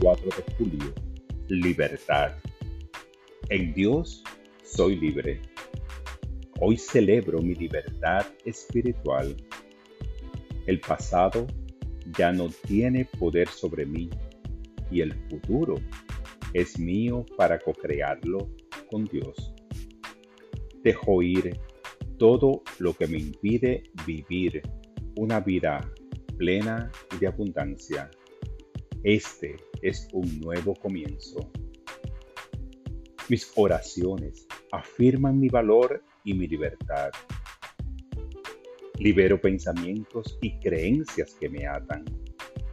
4 de julio. Libertad. En Dios soy libre. Hoy celebro mi libertad espiritual. El pasado ya no tiene poder sobre mí y el futuro es mío para co-crearlo con Dios. Dejo ir todo lo que me impide vivir una vida plena y de abundancia. Este es un nuevo comienzo. Mis oraciones afirman mi valor y mi libertad. Libero pensamientos y creencias que me atan.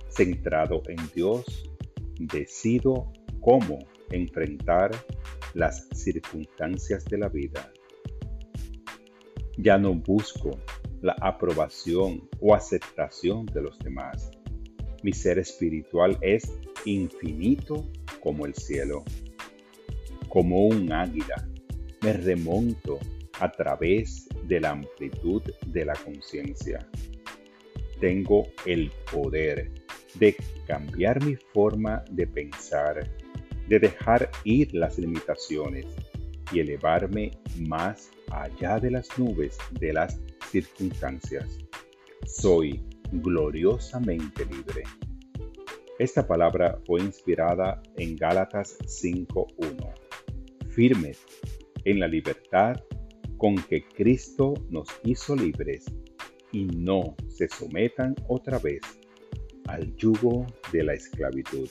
Centrado en Dios, decido cómo enfrentar las circunstancias de la vida. Ya no busco la aprobación o aceptación de los demás. Mi ser espiritual es infinito como el cielo. Como un águila, me remonto a través de la amplitud de la conciencia. Tengo el poder de cambiar mi forma de pensar, de dejar ir las limitaciones y elevarme más allá de las nubes de las circunstancias. Soy gloriosamente libre. Esta palabra fue inspirada en Gálatas 5.1. Firmes en la libertad con que Cristo nos hizo libres y no se sometan otra vez al yugo de la esclavitud.